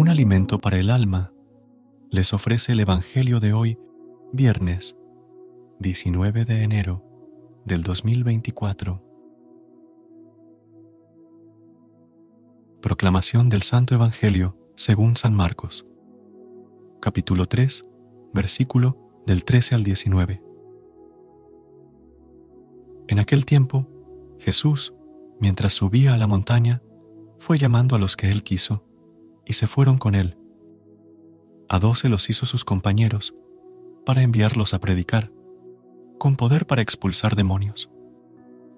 Un alimento para el alma les ofrece el Evangelio de hoy, viernes 19 de enero del 2024. Proclamación del Santo Evangelio según San Marcos, capítulo 3, versículo del 13 al 19. En aquel tiempo, Jesús, mientras subía a la montaña, fue llamando a los que él quiso, y se fueron con él. A doce los hizo sus compañeros, para enviarlos a predicar, con poder para expulsar demonios.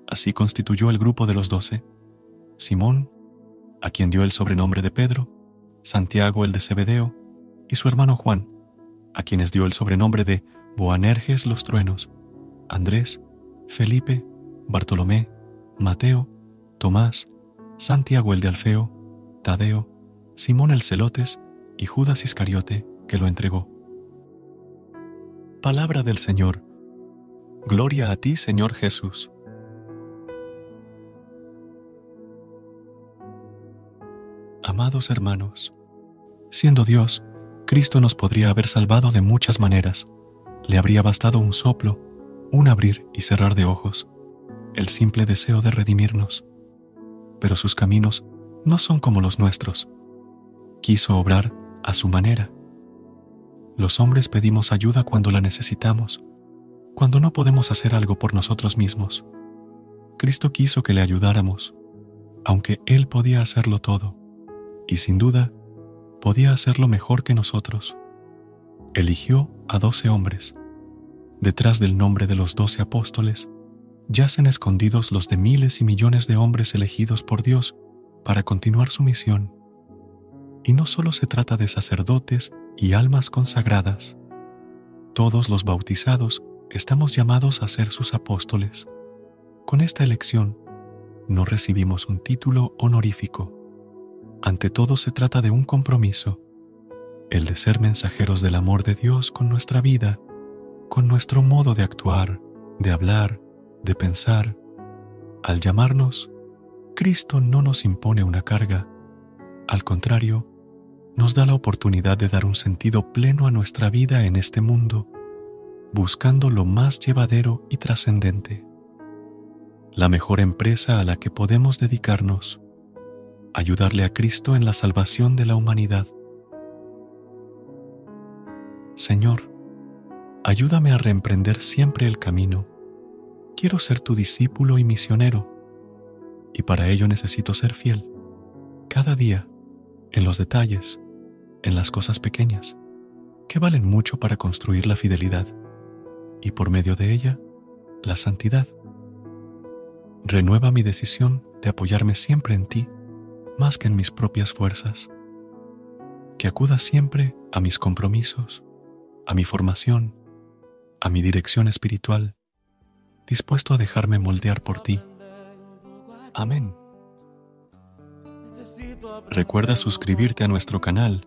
Así constituyó el grupo de los doce, Simón, a quien dio el sobrenombre de Pedro, Santiago el de Zebedeo, y su hermano Juan, a quienes dio el sobrenombre de Boanerges los truenos, Andrés, Felipe, Bartolomé, Mateo, Tomás, Santiago el de Alfeo, Tadeo, Simón el Celotes y Judas Iscariote, que lo entregó. Palabra del Señor. Gloria a ti, Señor Jesús. Amados hermanos, siendo Dios, Cristo nos podría haber salvado de muchas maneras. Le habría bastado un soplo, un abrir y cerrar de ojos, el simple deseo de redimirnos. Pero sus caminos no son como los nuestros. Quiso obrar a su manera. Los hombres pedimos ayuda cuando la necesitamos, cuando no podemos hacer algo por nosotros mismos. Cristo quiso que le ayudáramos, aunque Él podía hacerlo todo, y sin duda podía hacerlo mejor que nosotros. Eligió a doce hombres. Detrás del nombre de los doce apóstoles, yacen escondidos los de miles y millones de hombres elegidos por Dios para continuar su misión. Y no solo se trata de sacerdotes y almas consagradas. Todos los bautizados estamos llamados a ser sus apóstoles. Con esta elección, no recibimos un título honorífico ante todo se trata de un compromiso, el de ser mensajeros del amor de Dios con nuestra vida, con nuestro modo de actuar, de hablar, de pensar. Al llamarnos, Cristo no nos impone una carga, al contrario, nos da la oportunidad de dar un sentido pleno a nuestra vida en este mundo, buscando lo más llevadero y trascendente. La mejor empresa a la que podemos dedicarnos ayudarle a Cristo en la salvación de la humanidad. Señor, ayúdame a reemprender siempre el camino. Quiero ser tu discípulo y misionero, y para ello necesito ser fiel, cada día, en los detalles, en las cosas pequeñas, que valen mucho para construir la fidelidad, y por medio de ella, la santidad. Renueva mi decisión de apoyarme siempre en ti más que en mis propias fuerzas, que acuda siempre a mis compromisos, a mi formación, a mi dirección espiritual, dispuesto a dejarme moldear por ti. Amén. Recuerda suscribirte a nuestro canal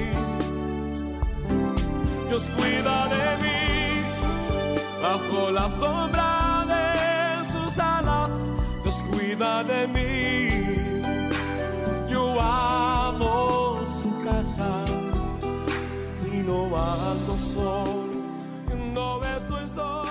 Dios cuida de mí bajo la sombra de sus alas. Dios cuida de mí. Yo amo su casa y no ando solo. No estoy solo